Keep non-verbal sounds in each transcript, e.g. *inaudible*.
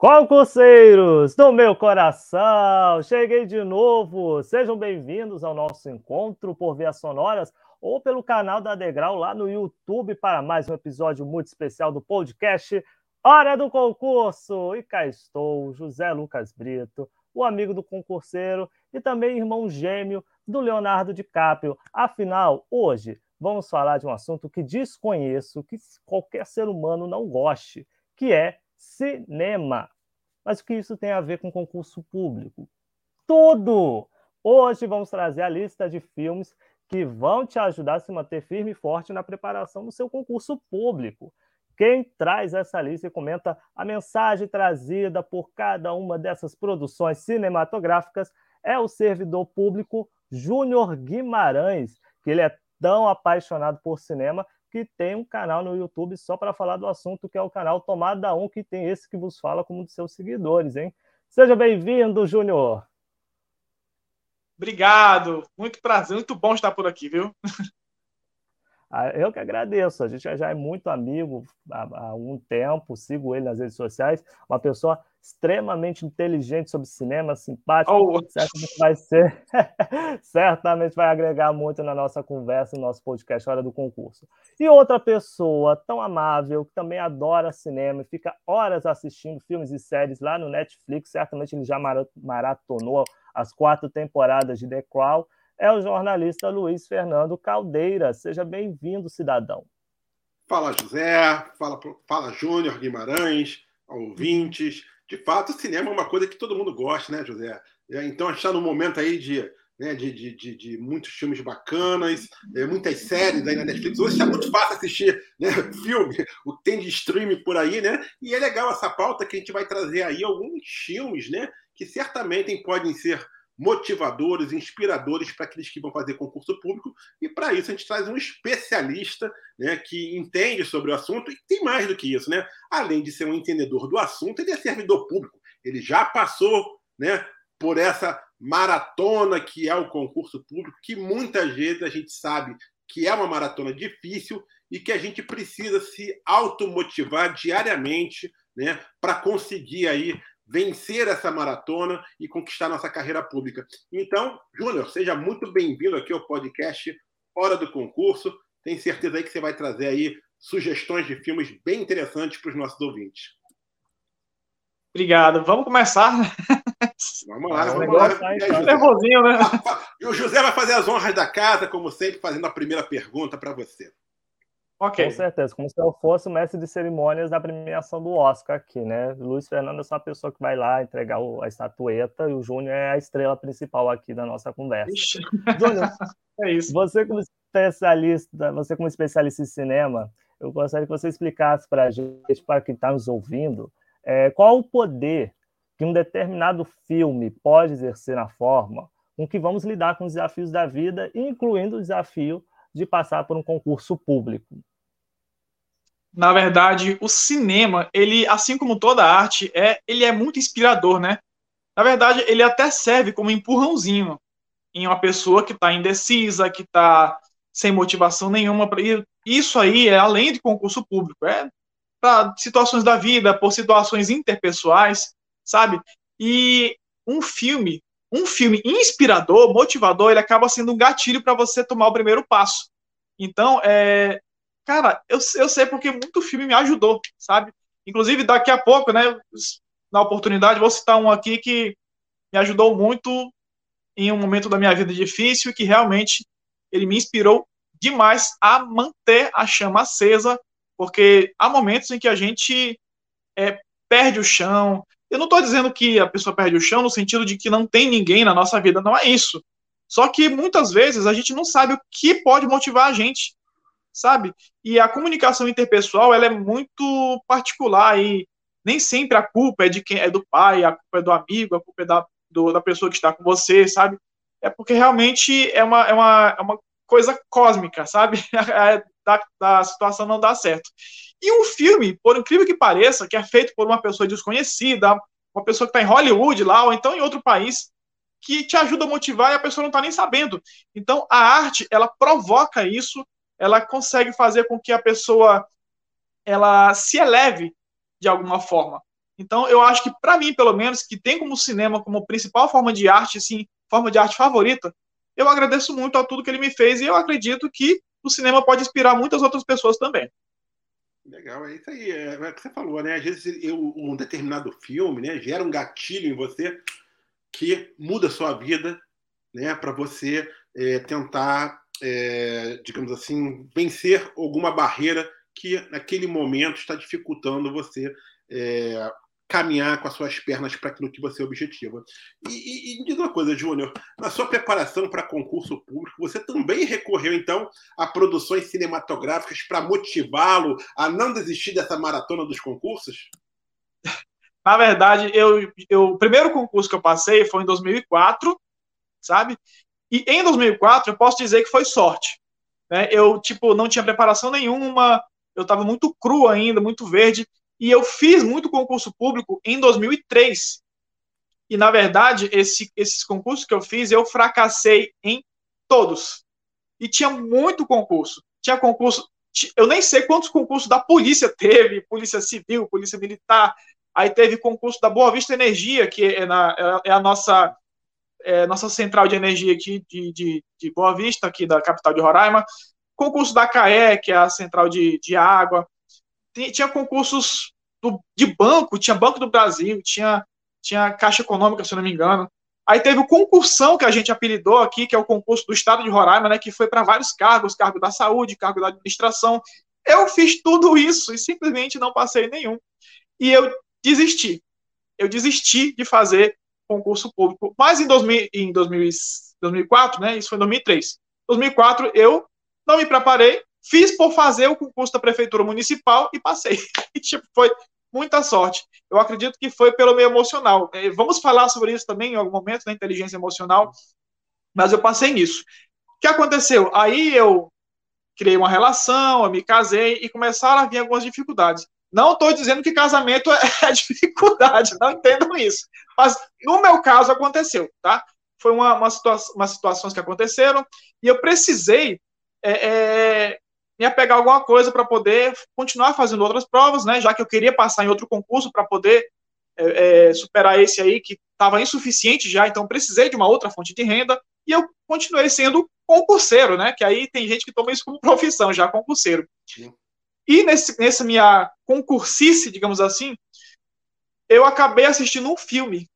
Concurseiros do meu coração, cheguei de novo. Sejam bem-vindos ao nosso encontro por vias sonoras ou pelo canal da Degrau lá no YouTube para mais um episódio muito especial do podcast Hora do Concurso. E cá estou, José Lucas Brito, o amigo do concurseiro e também irmão gêmeo do Leonardo DiCaprio. Afinal, hoje vamos falar de um assunto que desconheço, que qualquer ser humano não goste, que é cinema. Mas o que isso tem a ver com concurso público? Tudo! Hoje vamos trazer a lista de filmes que vão te ajudar a se manter firme e forte na preparação do seu concurso público. Quem traz essa lista e comenta a mensagem trazida por cada uma dessas produções cinematográficas é o servidor público Júnior Guimarães, que ele é tão apaixonado por cinema que tem um canal no YouTube só para falar do assunto, que é o canal Tomada 1, que tem esse que vos fala como dos seus seguidores, hein? Seja bem-vindo, Júnior. Obrigado, muito prazer, muito bom estar por aqui, viu? Eu que agradeço, a gente já é muito amigo há, um tempo, sigo ele nas redes sociais, uma pessoa extremamente inteligente sobre cinema, simpático, oh. certamente vai ser, *laughs* certamente vai agregar muito na nossa conversa, no nosso podcast Hora do Concurso. E outra pessoa tão amável, que também adora cinema e fica horas assistindo filmes e séries lá no Netflix, certamente ele já maratonou as quatro temporadas de The Crown, é o jornalista Luiz Fernando Caldeira. Seja bem-vindo, cidadão. Fala, José, fala, fala Júnior Guimarães, ouvintes de fato, o cinema é uma coisa que todo mundo gosta, né, José? É, então, a gente está num momento aí de, né, de, de, de, muitos filmes bacanas, é, muitas séries aí na Netflix. Hoje está muito fácil assistir né, *laughs* filme, o que tem de streaming por aí, né? E é legal essa pauta que a gente vai trazer aí alguns filmes, né? Que certamente podem ser motivadores, inspiradores para aqueles que vão fazer concurso público. E para isso a gente traz um especialista né, que entende sobre o assunto e tem mais do que isso, né? Além de ser um entendedor do assunto, ele é servidor público. Ele já passou, né, por essa maratona que é o concurso público, que muitas vezes a gente sabe que é uma maratona difícil e que a gente precisa se automotivar diariamente, né, para conseguir aí vencer essa maratona e conquistar nossa carreira pública. Então, Júnior, seja muito bem-vindo aqui ao podcast Hora do Concurso. Tenho certeza aí que você vai trazer aí sugestões de filmes bem interessantes para os nossos ouvintes. Obrigado. Vamos começar? Vamos lá, vamos lá. Tá nervosinho, né? *laughs* E o José vai fazer as honras da casa, como sempre, fazendo a primeira pergunta para você. Ok. Com certeza, como se eu fosse o mestre de cerimônias da premiação do Oscar aqui, né? Luiz Fernando é só a pessoa que vai lá entregar a estatueta e o Júnior é a estrela principal aqui da nossa conversa. Júnior, *laughs* é isso. Você como especialista, você como especialista em cinema, eu gostaria que você explicasse para a gente, para quem está nos ouvindo, é, qual o poder que um determinado filme pode exercer na forma com que vamos lidar com os desafios da vida, incluindo o desafio de passar por um concurso público na verdade, o cinema, ele, assim como toda arte, é, ele é muito inspirador, né? Na verdade, ele até serve como empurrãozinho em uma pessoa que está indecisa, que está sem motivação nenhuma. Isso aí é além de concurso público, é para situações da vida, por situações interpessoais, sabe? E um filme, um filme inspirador, motivador, ele acaba sendo um gatilho para você tomar o primeiro passo. Então, é, cara, eu, eu sei porque muito filme me ajudou, sabe? Inclusive, daqui a pouco, né, na oportunidade, vou citar um aqui que me ajudou muito em um momento da minha vida difícil, que realmente ele me inspirou demais a manter a chama acesa, porque há momentos em que a gente é, perde o chão. Eu não estou dizendo que a pessoa perde o chão no sentido de que não tem ninguém na nossa vida, não é isso. Só que muitas vezes a gente não sabe o que pode motivar a gente sabe? E a comunicação interpessoal ela é muito particular e nem sempre a culpa é de quem é do pai, a culpa é do amigo, a culpa é da, do, da pessoa que está com você, sabe? é porque realmente é uma, é uma, é uma coisa cósmica, sabe? *laughs* É, da, da situação não dá certo. E um filme, por incrível que pareça, que é feito por uma pessoa desconhecida, uma pessoa que está em Hollywood lá, ou então em outro país, que te ajuda a motivar e a pessoa não está nem sabendo. Então, a arte, ela provoca isso, ela consegue fazer com que a pessoa ela se eleve de alguma forma. Então, eu acho que, para mim, pelo menos, que tem como cinema como principal forma de arte, assim, forma de arte favorita, eu agradeço muito a tudo que ele me fez e eu acredito que o cinema pode inspirar muitas outras pessoas também. Legal, é isso aí. É, é o que você falou, né? Às vezes eu, um determinado filme né, gera um gatilho em você que muda a sua vida, né? Para você é, tentar, é, digamos assim, vencer alguma barreira que naquele momento está dificultando você é, caminhar com as suas pernas para aquilo que você objetiva. E, e, e diz uma coisa, Júnior, na sua preparação para concurso público, você também recorreu, então, a produções cinematográficas para motivá-lo a não desistir dessa maratona dos concursos? Na verdade, eu, eu, o primeiro concurso que eu passei foi em 2004, sabe? E em 2004, eu posso dizer que foi sorte. Né? Eu, tipo, não tinha preparação nenhuma, eu estava muito cru ainda, muito verde, e eu fiz muito concurso público em 2003. E, na verdade, esse, esses concursos que eu fiz, eu fracassei em todos. E tinha muito concurso. Tinha concurso. Eu nem sei quantos concursos da polícia teve, polícia civil, polícia militar. Aí teve concurso da Boa Vista Energia, que é, na, é, é a nossa, é, nossa central de energia aqui de, de, de, Boa Vista, aqui da capital de Roraima. Concurso da CAE, que é a central de, de água tinha concursos do, de banco, tinha Banco do Brasil, tinha, tinha Caixa Econômica, se não me engano. Aí teve o concursão que a gente apelidou aqui, que é o concurso do Estado de Roraima, né, que foi para vários cargos, cargo da saúde, cargo da administração. Eu fiz tudo isso e simplesmente não passei nenhum. E eu desisti. Eu desisti de fazer concurso público. Mas em, 2000, em 2000, 2004, né, isso foi em 2003. 2004 eu não me preparei, Fiz por fazer o concurso da prefeitura municipal e passei. *laughs* E, tipo, foi muita sorte. Eu acredito que foi pelo meio emocional. É, vamos falar sobre isso também em algum momento, da inteligência emocional, mas eu passei nisso. O que aconteceu? Aí eu criei uma relação, eu me casei e começaram a vir algumas dificuldades. Não estou dizendo que casamento é, *laughs* é dificuldade, não entendam isso. Mas no meu caso aconteceu, tá? Foi uma, uma situação, umas situações que aconteceram e eu precisei é, é, me apegar a alguma coisa para poder continuar fazendo outras provas, né? Já que eu queria passar em outro concurso para poder é, é, superar esse aí que estava insuficiente já, então precisei de uma outra fonte de renda e eu continuei sendo concurseiro, né? Que aí tem gente que toma isso como profissão já, concurseiro. Sim. E nesse, nessa minha concursice, digamos assim, eu acabei assistindo um filme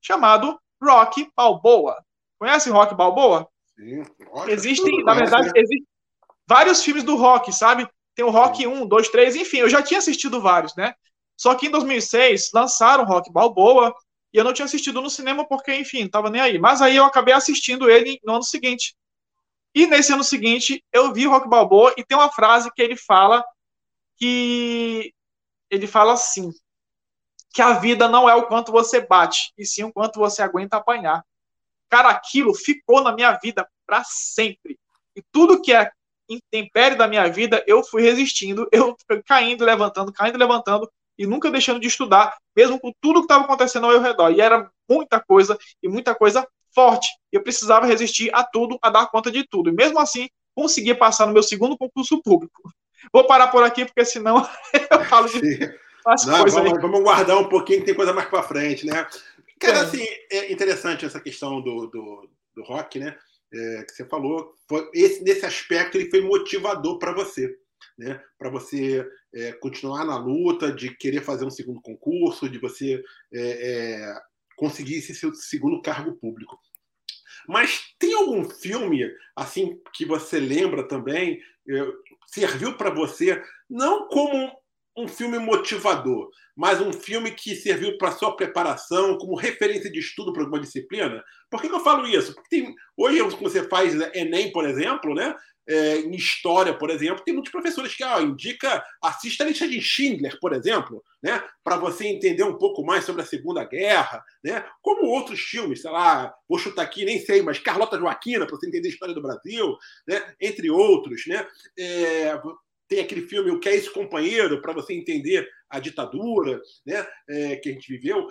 chamado Rock Balboa. Conhece Rock Balboa? Sim. Existem, na verdade, existe, vários filmes do rock, sabe? Tem o Rock 1, 2, 3, enfim, eu já tinha assistido vários, né? Só que em 2006 lançaram Rock Balboa e eu não tinha assistido no cinema porque, enfim, tava nem aí. Mas aí eu acabei assistindo ele no ano seguinte. E nesse ano seguinte eu vi Rock Balboa e tem uma frase que ele fala que ele fala assim: que a vida não é o quanto você bate, e sim o quanto você aguenta apanhar. Cara, aquilo ficou na minha vida para sempre. E tudo que é intempérie da minha vida, eu fui resistindo, eu fui caindo, levantando, caindo, levantando, e nunca deixando de estudar, mesmo com tudo que estava acontecendo ao meu redor. E era muita coisa, e muita coisa forte. Eu precisava resistir a tudo, a dar conta de tudo. E mesmo assim, consegui passar no meu segundo concurso público. Vou parar por aqui, porque senão *laughs* eu falo de Não, vamos, vamos, guardar um pouquinho, que tem coisa mais para frente, né? Cara, é. assim, é interessante essa questão do, do, do rock, né? é, que você falou, foi, esse, nesse aspecto ele foi motivador para você, né? Para você é, continuar na luta, de querer fazer um segundo concurso, de você é, é conseguir esse seu segundo cargo público. Mas tem algum filme assim que você lembra também é, serviu para você não como um filme motivador, mas um filme que serviu para sua preparação como referência de estudo para alguma disciplina? Por que, que eu falo isso? Porque tem, hoje, você faz Enem, por exemplo, né? É, em história, por exemplo, tem muitos professores que ah, indica, assista a lista de Schindler, por exemplo, né, para você entender um pouco mais sobre a Segunda Guerra, né, como outros filmes, sei lá, vou chutar aqui, nem sei, mas Carlota Joaquina, para você entender a história do Brasil, né, entre outros. Né, é, tem aquele filme O Que é esse companheiro, para você entender a ditadura né, é, que a gente viveu.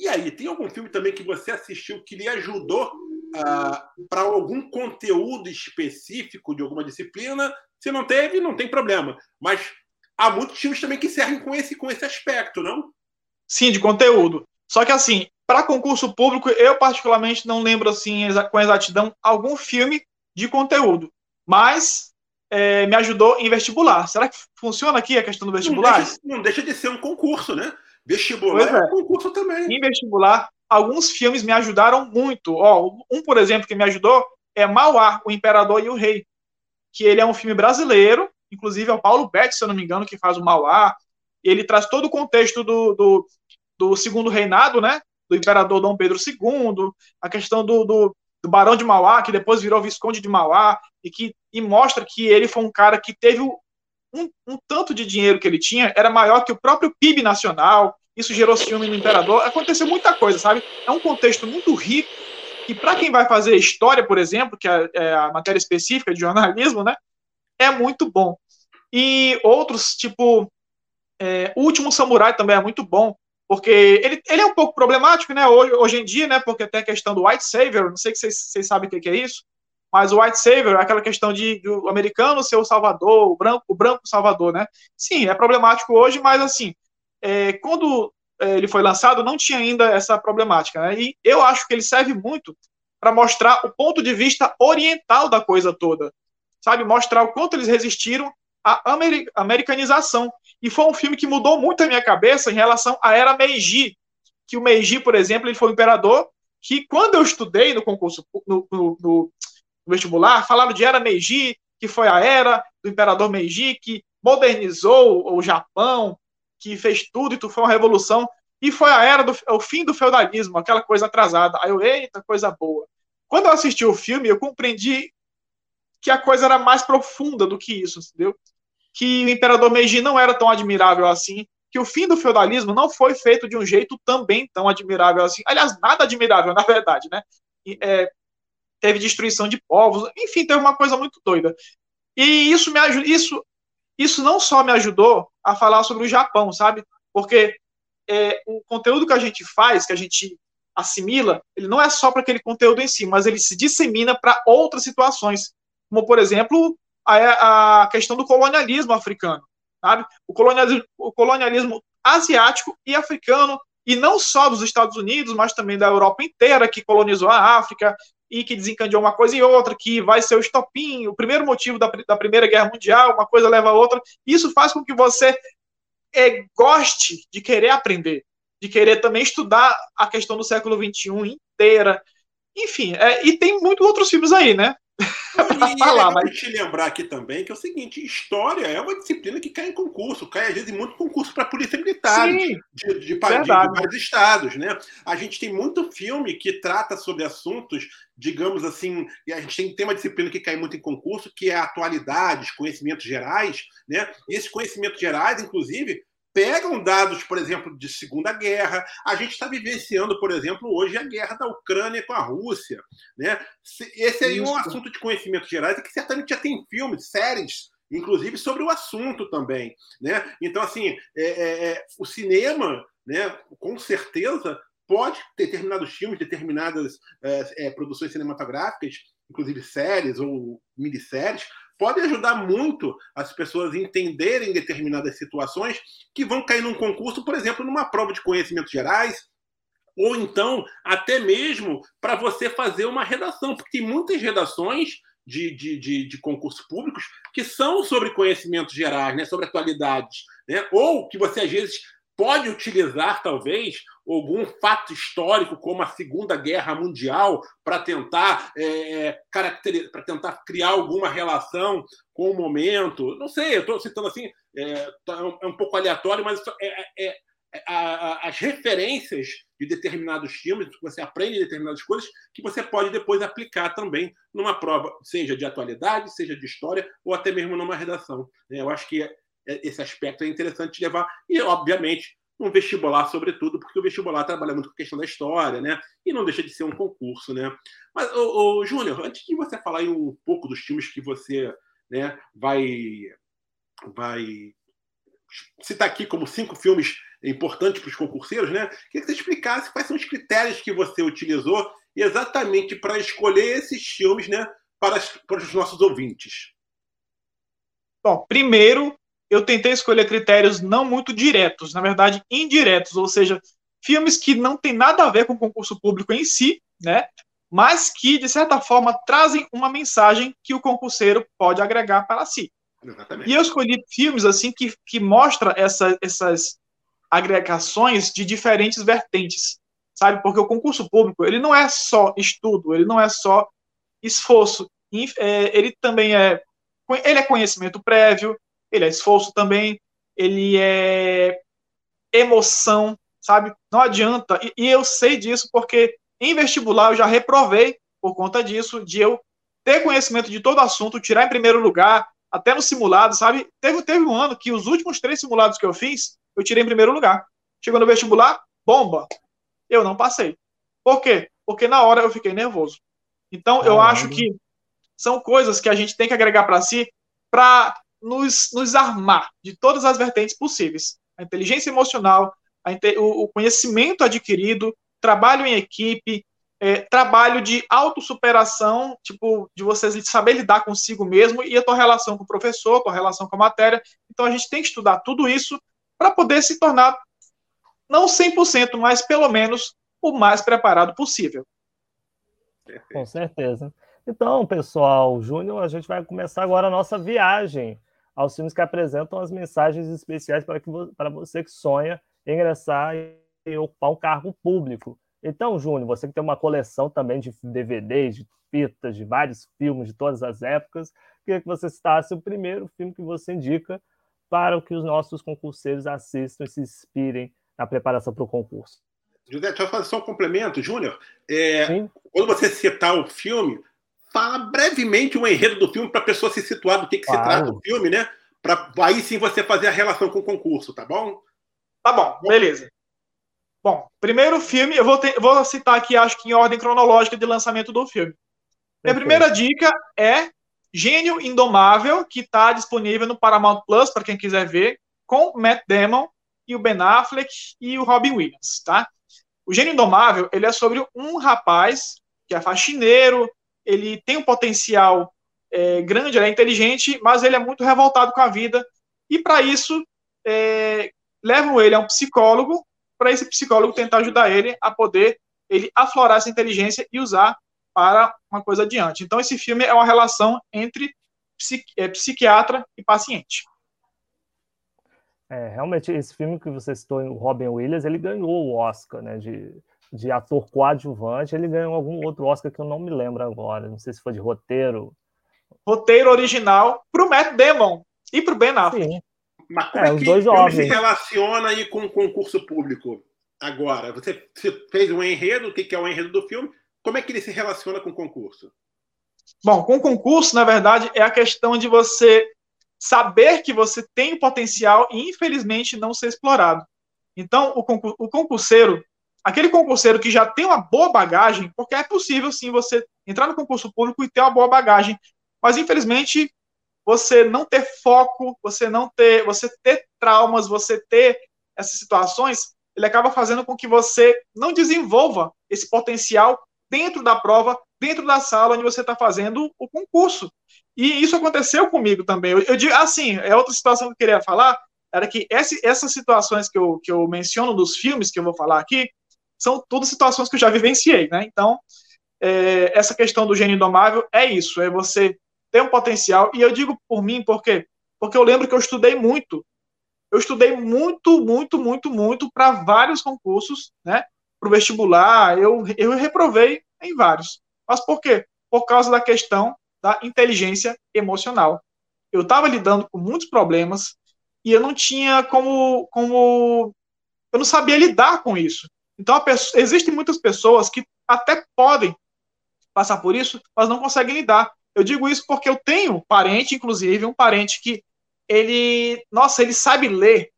E aí, tem algum filme também que você assistiu que lhe ajudou ah, para algum conteúdo específico de alguma disciplina? Se não teve, não tem problema. Mas há muitos filmes também que servem com esse, com esse aspecto, não? Sim, de conteúdo. Só que assim, para concurso público, eu particularmente não lembro assim com exatidão algum filme de conteúdo. Mas é, me ajudou em vestibular. Será que funciona aqui a questão do vestibular? Não deixa, não deixa de ser um concurso, né? Vestibular é. é um concurso também. Em vestibular, alguns filmes me ajudaram muito. Ó, um, por exemplo, que me ajudou é Mauá, o Imperador e o Rei, que ele é um filme brasileiro, inclusive é o Paulo Betti, se eu não me engano, que faz o Mauá. Ele traz todo o contexto do, do, do segundo reinado, né? Do Imperador Dom Pedro II, a questão do, do, do Barão de Mauá, que depois virou Visconde de Mauá, e que e mostra que ele foi um cara que teve um, um, tanto de dinheiro que ele tinha era maior que o próprio PIB nacional. Isso gerou ciúme no imperador. Aconteceu muita coisa, sabe? É um contexto muito rico. E para quem vai fazer história, por exemplo, que é, é a matéria específica de jornalismo, né? É muito bom. E outros, tipo, é, O Último Samurai também é muito bom, porque ele, ele é um pouco problemático, né? Hoje, hoje em dia, né? Porque tem a questão do white savior, não sei se vocês, vocês sabem o que é isso, mas o white savior é aquela questão de, de o americano ser o salvador, o branco, o branco salvador, né? Sim, é problemático hoje, mas assim, é, quando é, ele foi lançado, não tinha ainda essa problemática, né? E eu acho que ele serve muito para mostrar o ponto de vista oriental da coisa toda, sabe? Mostrar o quanto eles resistiram à americanização. E foi um filme que mudou muito a minha cabeça em relação à era Meiji, que o Meiji, por exemplo, ele foi um imperador que quando eu estudei no concurso, no, no, no vestibular, falaram de Era Meiji, que foi a era do imperador Meiji, que modernizou o Japão, que fez tudo e tu foi uma revolução. E foi a era do o fim do feudalismo, aquela coisa atrasada. Aí eu, eita, coisa boa. Quando eu assisti o filme, eu compreendi que a coisa era mais profunda do que isso, entendeu? Que o imperador Meiji não era tão admirável assim, que o fim do feudalismo não foi feito de um jeito também tão admirável assim. Aliás, nada admirável, *laughs* na verdade, né? É, teve destruição de povos, enfim, teve uma coisa muito doida. E isso me ajuda, isso, isso não só me ajudou a falar sobre o Japão, sabe? Porque é, o conteúdo que a gente faz, que a gente assimila, ele não é só para aquele conteúdo em si, mas ele se dissemina para outras situações, como por exemplo a, a questão do colonialismo africano, sabe? O colonialismo, o colonialismo asiático e africano e não só dos Estados Unidos, mas também da Europa inteira que colonizou a África, e que desencadeou uma coisa e outra, que vai ser o estopim, o primeiro motivo da, da Primeira Guerra Mundial, uma coisa leva a outra. Isso faz com que você é, goste de querer aprender, de querer também estudar a questão do século XXI inteira. Enfim, é, e tem muitos outros filmes aí, né? *laughs* e falar, é mas... te lembrar aqui também que é o seguinte: história é uma disciplina que cai em concurso, cai às vezes em muito concurso para a Polícia Militar de, de, de, de, vários estados. Né? A gente tem muito filme que trata sobre assuntos, digamos assim, e a gente tem, tem uma disciplina que cai muito em concurso, que é atualidades, conhecimentos gerais, né? E esses conhecimentos gerais, inclusive, pegam dados, por exemplo, de Segunda Guerra. A gente está vivenciando, por exemplo, hoje a guerra da Ucrânia com a Rússia. Né? Esse aí é um assunto de conhecimentos gerais e que certamente já tem filmes, séries, inclusive sobre o assunto também. Né? Então, assim, é, é, é o cinema, né, com certeza, pode, determinados filmes, determinadas é, é, produções cinematográficas, inclusive séries ou minisséries, pode ajudar muito as pessoas a entenderem determinadas situações que vão cair num concurso, por exemplo, numa prova de conhecimentos gerais, ou então até mesmo para você fazer uma redação, porque tem muitas redações de, de, de, de, concursos públicos que são sobre conhecimentos gerais, né, sobre atualidades, né, ou que você às vezes pode utilizar, talvez, algum fato histórico, como a Segunda Guerra Mundial, para tentar, é, para tentar criar alguma relação com o momento. Não sei, eu estou citando assim, é, tá, é, um pouco aleatório, mas é, é, as referências de determinados filmes, você aprende determinadas coisas que você pode depois aplicar também numa prova, seja de atualidade, seja de história, ou até mesmo numa redação. Eu acho que é, esse aspecto é interessante levar, e obviamente um vestibular, sobretudo, porque o vestibular trabalha muito com a questão da história, né? E não deixa de ser um concurso, né? Mas, ô, ô Júnior, antes de você falar um pouco dos filmes que você né, vai, vai citar aqui como cinco filmes importantes para os concurseiros, né? Queria que você explicasse quais são os critérios que você utilizou exatamente para escolher esses filmes, né, para, para os nossos ouvintes. Bom, primeiro, eu tentei escolher critérios não muito diretos, na verdade, indiretos, ou seja, filmes que não têm nada a ver com o concurso público em si, né? Mas que, de certa forma, trazem uma mensagem que o concurseiro pode agregar para si. Exatamente. E eu escolhi filmes assim que, que mostra essa, essas agregações de diferentes vertentes, sabe? Porque o concurso público ele não é só estudo, ele não é só esforço, é, ele também é ele é conhecimento prévio, ele é esforço também, ele é emoção, sabe? Não adianta. E, e eu sei disso porque em vestibular eu já reprovei por conta disso, de eu ter conhecimento de todo o assunto, tirar em primeiro lugar, até no simulado, sabe? Teve, teve um ano que os últimos três simulados que eu fiz, eu tirei em primeiro lugar. Chegou no vestibular, bomba. Eu não passei. Por quê? Porque na hora eu fiquei nervoso. Então, eu acho que são coisas que a gente tem que agregar para si para nos, nos armar de todas as vertentes possíveis. A inteligência emocional, a, o, o conhecimento adquirido, trabalho em equipe, é, trabalho de autossuperação, tipo, de você saber lidar consigo mesmo e a tua relação com o professor, com a relação com a matéria. Então a gente tem que estudar tudo isso para poder se tornar, não 100%, mas pelo menos o mais preparado possível. Com certeza. Então, pessoal, Júnior, a gente vai começar agora a nossa viagem aos filmes que apresentam as mensagens especiais para, que, para você que sonha ingressar e ocupar um cargo público. Então, Júnior, você que tem uma coleção também de DVDs, de fitas, de vários filmes de todas as épocas, queria que você citasse o primeiro filme que você indica para que os nossos concurseiros assistam e se inspirem na preparação para o concurso. José, deixa eu fazer só um complemento, Júnior. É, quando você citar o filme, fala brevemente o enredo do filme para a pessoa se situar do que, que claro. se trata o filme, né? Para aí sim você fazer a relação com o concurso, tá bom? Tá bom, beleza. Bom, primeiro filme, eu vou, ter, vou citar aqui, acho que em ordem cronológica de lançamento do filme. Minha primeira dica é Gênio Indomável, que está disponível no Paramount Plus, para quem quiser ver, com o Matt Damon e o Ben Affleck e o Robin Williams, tá? O Gênio Indomável, ele é sobre um rapaz que é faxineiro, ele tem um potencial é, grande, ele é inteligente, mas ele é muito revoltado com a vida, e para isso é, levam ele a um psicólogo para esse psicólogo tentar ajudar ele a poder ele aflorar essa inteligência e usar para uma coisa adiante. Então, esse filme é uma relação entre psiqui é, psiquiatra e paciente. É, realmente, esse filme que você citou, o Robin Williams, ele ganhou o Oscar né, de, de ator coadjuvante. Ele ganhou algum outro Oscar que eu não me lembro agora. Não sei se foi de roteiro. Roteiro original para o Matt Damon e para o Ben Affleck. Sim. Mas como é, é que dois filme se relaciona aí com o concurso público agora? Você fez um enredo, o que é o enredo do filme? Como é que ele se relaciona com o concurso? Bom, com o concurso, na verdade, é a questão de você saber que você tem potencial e, infelizmente, não ser explorado. Então, o concurseiro, aquele concurseiro que já tem uma boa bagagem, porque é possível, sim, você entrar no concurso público e ter uma boa bagagem, mas, infelizmente, você não ter foco, você não ter, você ter traumas, você ter essas situações, ele acaba fazendo com que você não desenvolva esse potencial dentro da prova, dentro da sala onde você está fazendo o concurso. E isso aconteceu comigo também. Eu, digo assim, é outra situação que eu queria falar, era que esse, essas situações que eu, que eu menciono dos filmes que eu vou falar aqui, são todas situações que eu já vivenciei, né? Então, é, essa questão do gênio indomável é isso, é você tem um potencial, e eu digo por mim, por quê? Porque eu lembro que eu estudei muito. Eu estudei muito, muito, muito, muito para vários concursos, né? Para o vestibular, eu, eu reprovei em vários. Mas por quê? Por causa da questão da inteligência emocional. Eu estava lidando com muitos problemas e eu não tinha como, como eu não sabia lidar com isso. Então, pessoa, existem muitas pessoas que até podem passar por isso, mas não conseguem lidar. Eu digo isso porque eu tenho parente, inclusive, um parente que ele, nossa, ele sabe ler.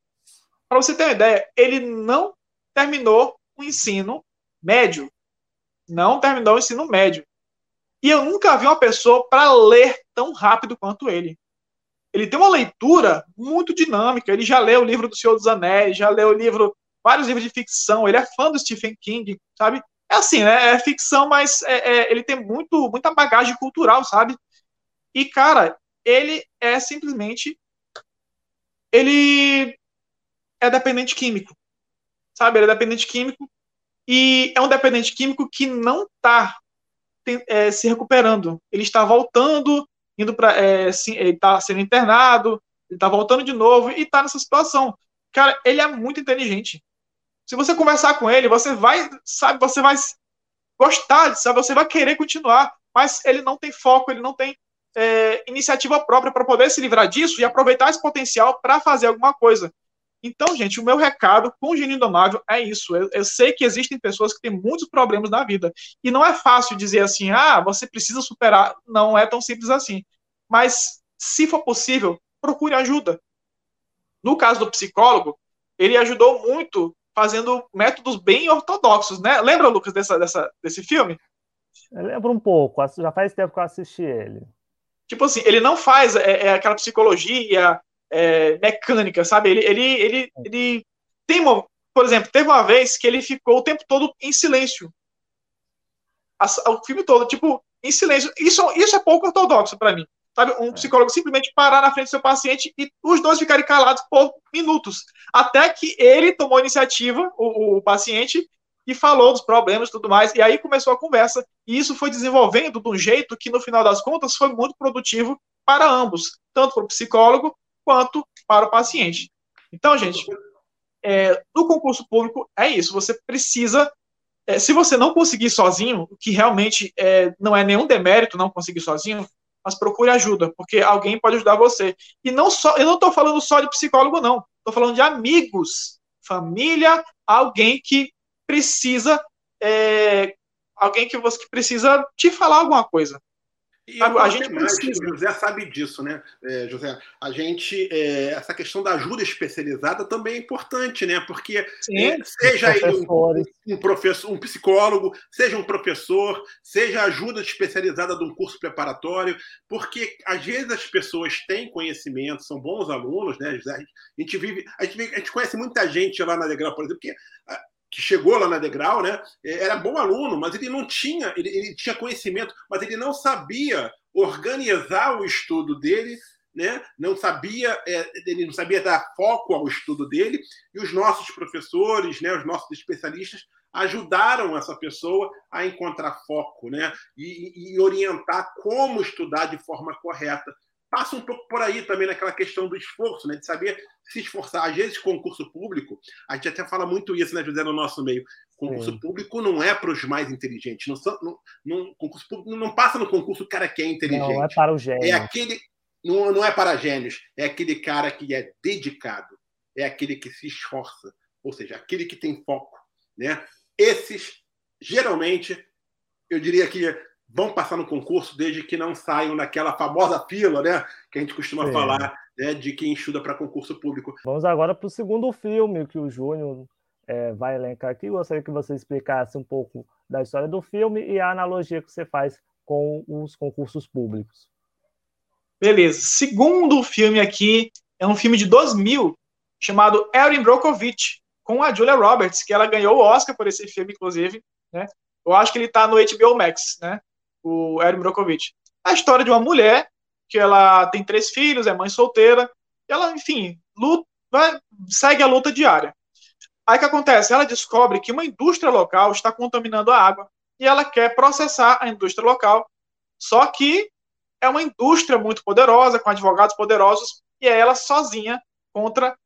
Para você ter uma ideia, ele não terminou o ensino médio. Não terminou o ensino médio. E eu nunca vi uma pessoa para ler tão rápido quanto ele. Ele tem uma leitura muito dinâmica. Ele já leu o livro do Senhor dos Anéis, já leu o livro, vários livros de ficção. Ele é fã do Stephen King, sabe? É assim, né? É ficção, mas é, é, ele tem muito, muita bagagem cultural, sabe? E, cara, ele é simplesmente. Ele é dependente químico. Sabe? Ele é dependente químico. E é um dependente químico que não está é, se recuperando. Ele está voltando, indo para. É, ele está sendo internado, ele está voltando de novo e está nessa situação. Cara, ele é muito inteligente. Se você conversar com ele, você vai, sabe, você vai gostar, sabe, você vai querer continuar, mas ele não tem foco, ele não tem é, iniciativa própria para poder se livrar disso e aproveitar esse potencial para fazer alguma coisa. Então, gente, o meu recado com o Gênio Indomável é isso. Eu, eu, sei que existem pessoas que têm muitos problemas na vida. E não é fácil dizer assim, ah, você precisa superar. Não é tão simples assim. Mas, se for possível, procure ajuda. No caso do psicólogo, ele ajudou muito fazendo métodos bem ortodoxos, né? Lembra, Lucas, dessa, dessa, desse filme? Eu lembro um pouco, já faz tempo que eu assisti ele. Tipo assim, ele não faz é, é aquela psicologia é, mecânica, sabe? Ele, ele, ele, ele tem uma, por exemplo, teve uma vez que ele ficou o tempo todo em silêncio. o filme todo, tipo, em silêncio. Isso, isso é pouco ortodoxo para mim. Sabe? Um psicólogo simplesmente parar na frente do seu paciente e os dois ficarem calados por minutos. Até que ele tomou a iniciativa, o, o paciente, e falou dos problemas e tudo mais. E aí começou a conversa. E isso foi desenvolvendo de um jeito que, no final das contas, foi muito produtivo para ambos, tanto para o psicólogo quanto para o paciente. Então, gente, é, no concurso público é isso. Você precisa, é, se você não conseguir sozinho, que realmente é, não é nenhum demérito não conseguir sozinho, mas procure ajuda, porque alguém pode ajudar você. E não só, eu não estou falando só de psicólogo, não. Estou falando de amigos, família, alguém que precisa, é, alguém que você que precisa te falar alguma coisa. E a gente mais, precisa. José sabe disso, né, é, José? A gente, é, essa questão da ajuda especializada também é importante, né? Porque Sim, é, seja um, um, professor, um psicólogo, seja um professor, seja ajuda especializada de um curso preparatório, porque às vezes as pessoas têm conhecimento, são bons alunos, né, José? A gente vive, a gente, a gente conhece muita gente lá na Degrau, por exemplo, que que chegou lá na Degrau, né? É, era bom aluno, mas ele não tinha, ele, ele, tinha conhecimento, mas ele não sabia organizar o estudo dele, né? Não sabia, é, ele não sabia dar foco ao estudo dele. E os nossos professores, né? Os nossos especialistas ajudaram essa pessoa a encontrar foco, né? E, e orientar como estudar de forma correta passa um pouco por aí também naquela questão do esforço, né? De saber se esforçar. Às vezes, concurso público, a gente até fala muito isso, né, José, no nosso meio. Concurso Sim. público não é para os mais inteligentes. Não, são, não, não, concurso público não passa no concurso o cara que é inteligente. Não é para o gênio. É aquele. Não, não é para gênios. É aquele cara que é dedicado. É aquele que se esforça. Ou seja, aquele que tem foco. Né? Esses, geralmente, eu diria que vão passar no concurso desde que não saiam naquela famosa fila, né? Que a gente costuma Sim. falar, né? De quem estuda para concurso público. Vamos agora para o segundo filme que o Júnior é, vai elencar aqui. Gostaria que você explicasse um pouco da história do filme e a analogia que você faz com os concursos públicos. Beleza. Segundo filme aqui é um filme de 2000 chamado Erin Brockovich, com a Julia Roberts, que ela ganhou o Oscar por esse filme, inclusive, né? Eu acho que ele está no HBO Max, né? O Erin Brockovich. A história de uma mulher que ela tem três filhos, é mãe solteira, ela, enfim, luta, segue a luta diária. Aí o que acontece? Ela descobre que uma indústria local está contaminando a água e ela quer processar a indústria local. Só que é uma indústria muito poderosa, com advogados poderosos, e é ela sozinha contra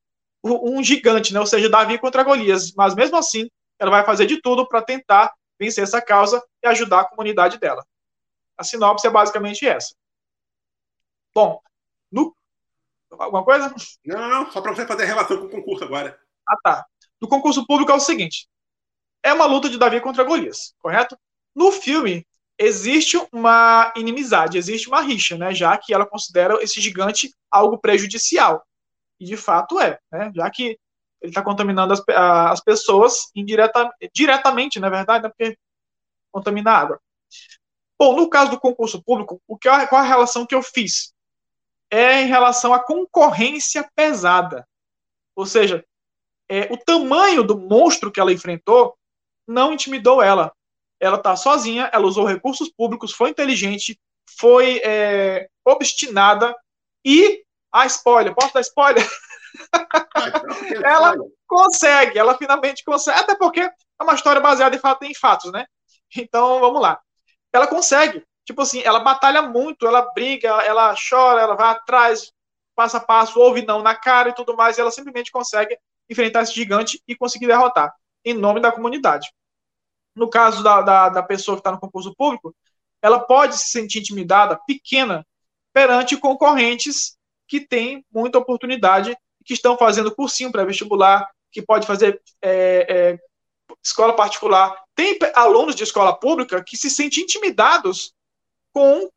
um gigante, né? ou seja, Davi contra Golias. Mas mesmo assim, ela vai fazer de tudo para tentar vencer essa causa e ajudar a comunidade dela. A sinopse é basicamente essa. Bom, no... alguma coisa? Não, não, não. Só para você fazer a relação com o concurso agora. Ah, tá. do concurso público é o seguinte: é uma luta de Davi contra Golias, correto? No filme, existe uma inimizade, existe uma rixa, né? Já que ela considera esse gigante algo prejudicial. E de fato é, né? Já que ele está contaminando as, as pessoas indireta, diretamente, na é verdade, né? porque contamina a água. Bom, no caso do concurso público, o que, qual a relação que eu fiz? É em relação à concorrência pesada. Ou seja, é, o tamanho do monstro que ela enfrentou não intimidou ela. Ela está sozinha, ela usou recursos públicos, foi inteligente, foi é, obstinada e. Ah, spoiler, posso dar spoiler? *laughs* ela consegue, ela finalmente consegue, até porque é uma história baseada em, fato, em fatos, né? Então, vamos lá. Ela consegue. Tipo assim, ela batalha muito, ela briga, ela chora, ela vai atrás, passo a passo, ouve não na cara e tudo mais, e ela simplesmente consegue enfrentar esse gigante e conseguir derrotar, em nome da comunidade. No caso da, da, da pessoa que está no concurso público, ela pode se sentir intimidada, pequena, perante concorrentes que têm muita oportunidade, que estão fazendo cursinho pré-vestibular, que pode fazer é, é, escola particular. Tem alunos de escola pública que se sentem intimidados com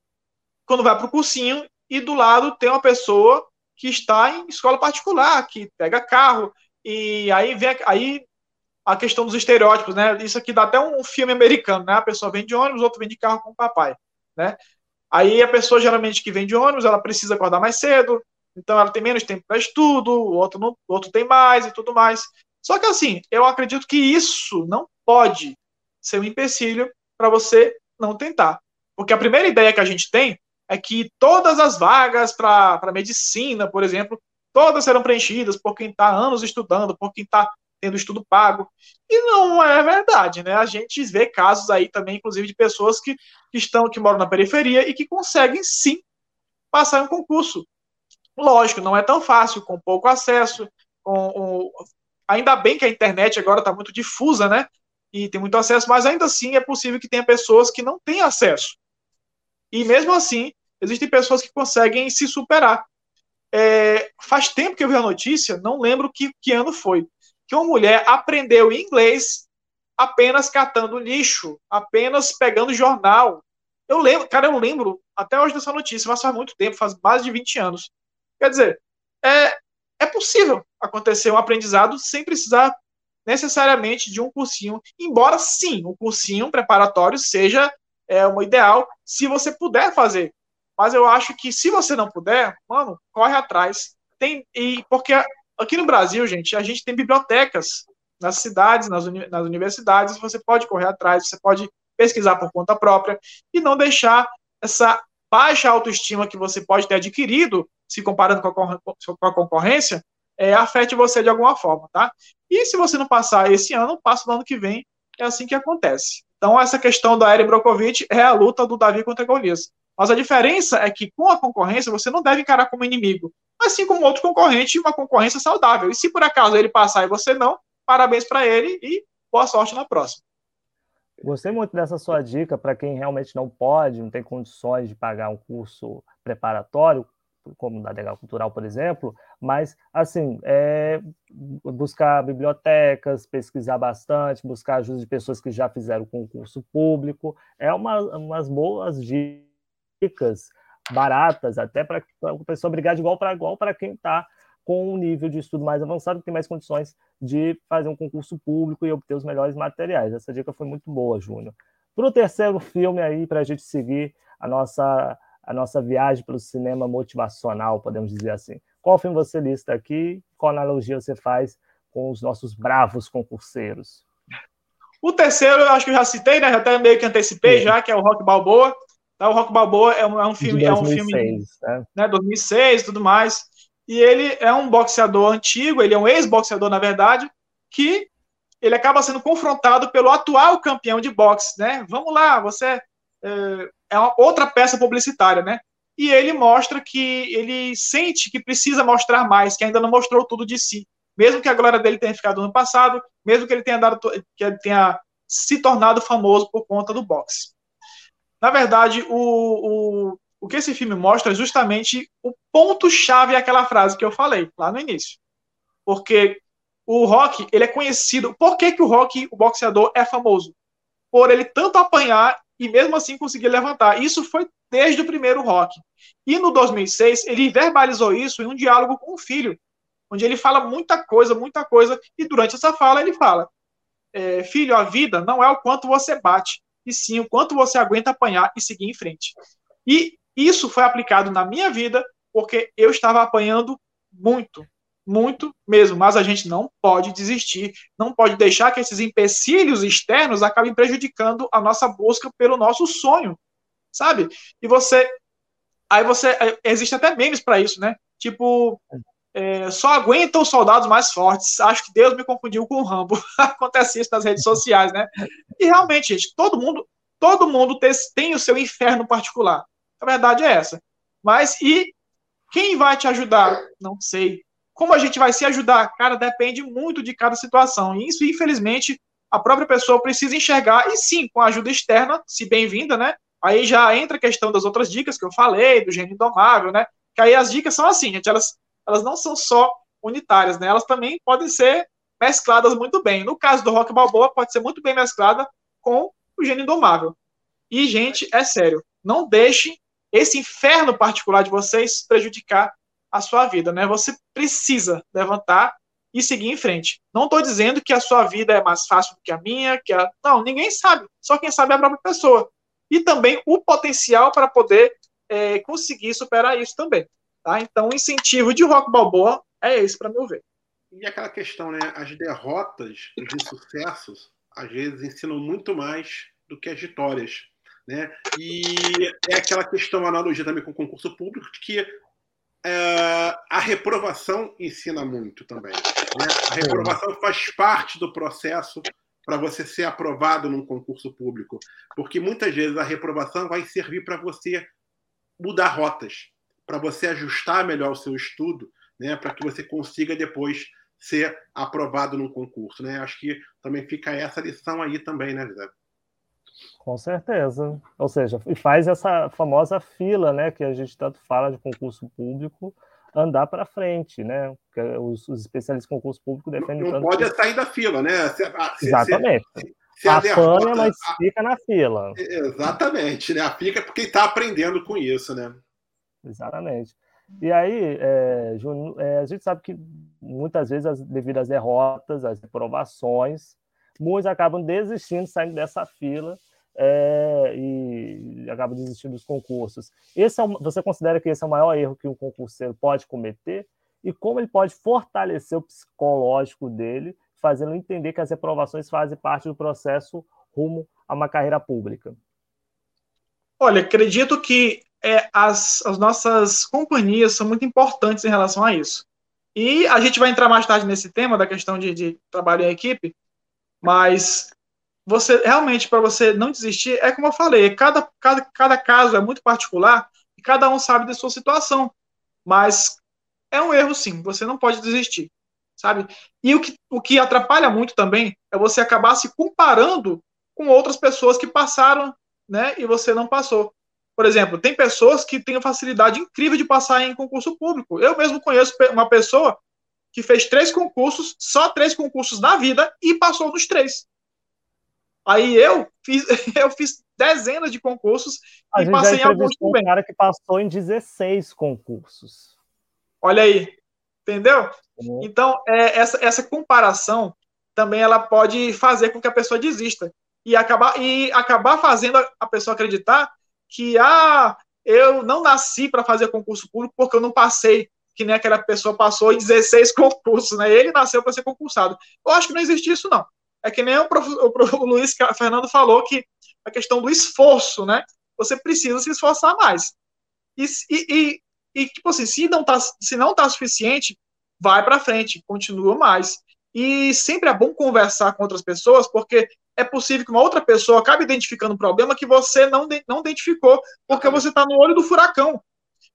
quando vai para o cursinho e do lado tem uma pessoa que está em escola particular, que pega carro, e aí vem aí a questão dos estereótipos, né? Isso aqui dá até um filme americano, né? A pessoa vem de ônibus, outro vem de carro com o papai, né? Aí a pessoa geralmente que vem de ônibus, ela precisa acordar mais cedo, então ela tem menos tempo para estudo, o outro não, o outro tem mais e tudo mais. Só que assim, eu acredito que isso não pode ser um empecilho para você não tentar. Porque a primeira ideia que a gente tem é que todas as vagas para medicina, por exemplo, todas serão preenchidas por quem está anos estudando, por quem está tendo estudo pago. E não é verdade, né? A gente vê casos aí também, inclusive, de pessoas que, que estão, que moram na periferia e que conseguem sim passar em um concurso. Lógico, não é tão fácil, com pouco acesso, com, ainda bem que a internet agora está muito difusa, né? E tem muito acesso, mas ainda assim é possível que tenha pessoas que não têm acesso. E mesmo assim, existem pessoas que conseguem se superar. É, faz tempo que eu vi a notícia, não lembro que, que ano foi, que uma mulher aprendeu inglês apenas catando lixo, apenas pegando jornal. Eu lembro, cara, eu lembro até hoje dessa notícia, mas faz muito tempo, faz mais de 20 anos. Quer dizer, é, é possível acontecer um aprendizado sem precisar necessariamente de um cursinho, embora sim, o um cursinho preparatório seja é, o ideal se você puder fazer. Mas eu acho que se você não puder, mano, corre atrás. Tem, e porque aqui no Brasil, gente, a gente tem bibliotecas nas cidades, nas, uni nas universidades, você pode correr atrás, você pode pesquisar por conta própria e não deixar essa baixa autoestima que você pode ter adquirido, se comparando com a, com a concorrência, é, afete você de alguma forma, tá? E se você não passar esse ano, passa no ano que vem, é assim que acontece. Então, essa questão da Eren Brokovich é a luta do Davi contra Golias. Mas a diferença é que com a concorrência você não deve encarar como inimigo, assim como outro concorrente, uma concorrência saudável. E se por acaso ele passar e você não, parabéns para ele e boa sorte na próxima. Gostei muito dessa sua dica para quem realmente não pode, não tem condições de pagar um curso preparatório, como da Legal Cultural, por exemplo, mas, assim, é, buscar bibliotecas, pesquisar bastante, buscar ajuda de pessoas que já fizeram concurso público, é uma, umas boas dicas dicas baratas, até para a pessoa brigar de igual para igual para quem está com um nível de estudo mais avançado, que tem mais condições de fazer um concurso público e obter os melhores materiais. Essa dica foi muito boa, Júnior. Para o terceiro filme aí, para a gente seguir a nossa, a nossa viagem pelo cinema motivacional, podemos dizer assim. Qual filme você lista aqui? Qual analogia você faz com os nossos bravos concurseiros? O terceiro, eu acho que eu já citei, né? Já até meio que antecipei, Sim. já, que é o Rock Balboa. Tá, o Rock Balboa é um, é um filme, 2006, é um filme, né? né, 2006, tudo mais. E ele é um boxeador antigo, ele é um ex-boxeador na verdade, que ele acaba sendo confrontado pelo atual campeão de boxe, né? Vamos lá, você é, é uma outra peça publicitária, né? E ele mostra que ele sente que precisa mostrar mais, que ainda não mostrou tudo de si, mesmo que a glória dele tenha ficado no passado, mesmo que ele tenha dado, que ele tenha se tornado famoso por conta do boxe. Na verdade, o, o, o que esse filme mostra é justamente o ponto-chave daquela frase que eu falei lá no início. Porque o Rock, ele é conhecido. Por que, que o Rock, o boxeador, é famoso? Por ele tanto apanhar e mesmo assim conseguir levantar. Isso foi desde o primeiro Rock. E no 2006, ele verbalizou isso em um diálogo com o filho, onde ele fala muita coisa, muita coisa, e durante essa fala ele fala: é, Filho, a vida não é o quanto você bate, e sim o quanto você aguenta apanhar e seguir em frente. E isso foi aplicado na minha vida, porque eu estava apanhando muito, muito mesmo, mas a gente não pode desistir, não pode deixar que esses empecilhos externos acabem prejudicando a nossa busca pelo nosso sonho, sabe? E você, aí você, existe até memes para isso, né? Tipo, é, só aguentam os soldados mais fortes. Acho que Deus me confundiu com o Rambo. *laughs* Acontece isso nas redes sociais, né? E realmente, gente, todo mundo, todo mundo tem, o seu inferno particular. A verdade é essa. Mas e quem vai te ajudar? Não sei. Como a gente vai se ajudar? Cara, depende muito de cada situação. E isso, infelizmente, a própria pessoa precisa enxergar, e sim, com a ajuda externa, se bem-vinda, né? Aí já entra a questão das outras dicas que eu falei, do gênio indomável, né? Que aí as dicas são assim, gente, elas, elas não são só unitárias, né? Elas também podem ser mescladas muito bem. No caso do Rock Balboa, pode ser muito bem mesclada com o gênio indomável. E, gente, é sério, não deixe esse inferno particular de vocês prejudicar a sua vida, né? Você precisa levantar e seguir em frente. Não estou dizendo que a sua vida é mais fácil do que a minha, que a... não, ninguém sabe. Só quem sabe é a própria pessoa. E também o potencial para poder é, conseguir superar isso também. Tá? Então, o incentivo de Rock Balboa é esse, para meu ver. E aquela questão, né? As derrotas os insucessos às vezes ensinam muito mais do que as vitórias. Né? E é aquela questão, analogia também com o concurso público, de que é, a reprovação ensina muito também. Né? A reprovação faz parte do processo para você ser aprovado num concurso público, porque muitas vezes a reprovação vai servir para você mudar rotas, para você ajustar melhor o seu estudo, né? para que você consiga depois ser aprovado num concurso. Né? Acho que também fica essa lição aí também, né, José? Com certeza. Ou seja, e faz essa famosa fila, né, que a gente tanto fala de concurso público, andar para frente, né? Porque os, os, especialistas em concurso público defendem não, não pode que... sair da fila, né? Se, se, Exatamente. Se, se a derrota, mas a... fica na fila. Exatamente, né? Fica porque está aprendendo com isso, né? Exatamente. E aí, é, é, a gente sabe que muitas vezes, as, devido às derrotas, às reprovações, muitos acabam desistindo, saindo dessa fila é, e acabam desistindo dos concursos. Esse é, você considera que esse é o maior erro que um concurseiro pode cometer? E como ele pode fortalecer o psicológico dele, fazendo entender que as reprovações fazem parte do processo rumo a uma carreira pública? Olha, acredito que é, as, as nossas companhias são muito importantes em relação a isso. E a gente vai entrar mais tarde nesse tema da questão de, de trabalho em equipe, mas você realmente, para você não desistir, é como eu falei, cada, cada, cada caso é muito particular e cada um sabe da sua situação. Mas é um erro, sim, você não pode desistir, sabe? E o que, o que atrapalha muito também é você acabar se comparando com outras pessoas que passaram, né, e você não passou. Por exemplo, tem pessoas que têm facilidade incrível de passar em concurso público. Eu mesmo conheço uma pessoa que fez três concursos, só três concursos na vida e passou nos três. Aí eu fiz, *laughs* eu fiz dezenas de concursos a e passei em alguns também. um cara que passou em 16 concursos. Olha aí, entendeu? Uhum. Então, é, essa, essa comparação também ela pode fazer com que a pessoa desista e acabar, e acabar fazendo a pessoa acreditar que ah, eu não nasci para fazer concurso público porque eu não passei que nem aquela pessoa passou em 16 *laughs* concursos, né? Ele nasceu para ser concursado. Eu acho que não existe isso, não. É que nem o, prof, o, o Luiz Fernando falou que a questão do esforço, né? Você precisa se esforçar mais. E, e, e tipo assim, se não tá, se não tá suficiente, vai para frente, continua mais. E sempre é bom conversar com outras pessoas, porque é possível que uma outra pessoa acabe identificando um problema que você não, não identificou, porque você está no olho do furacão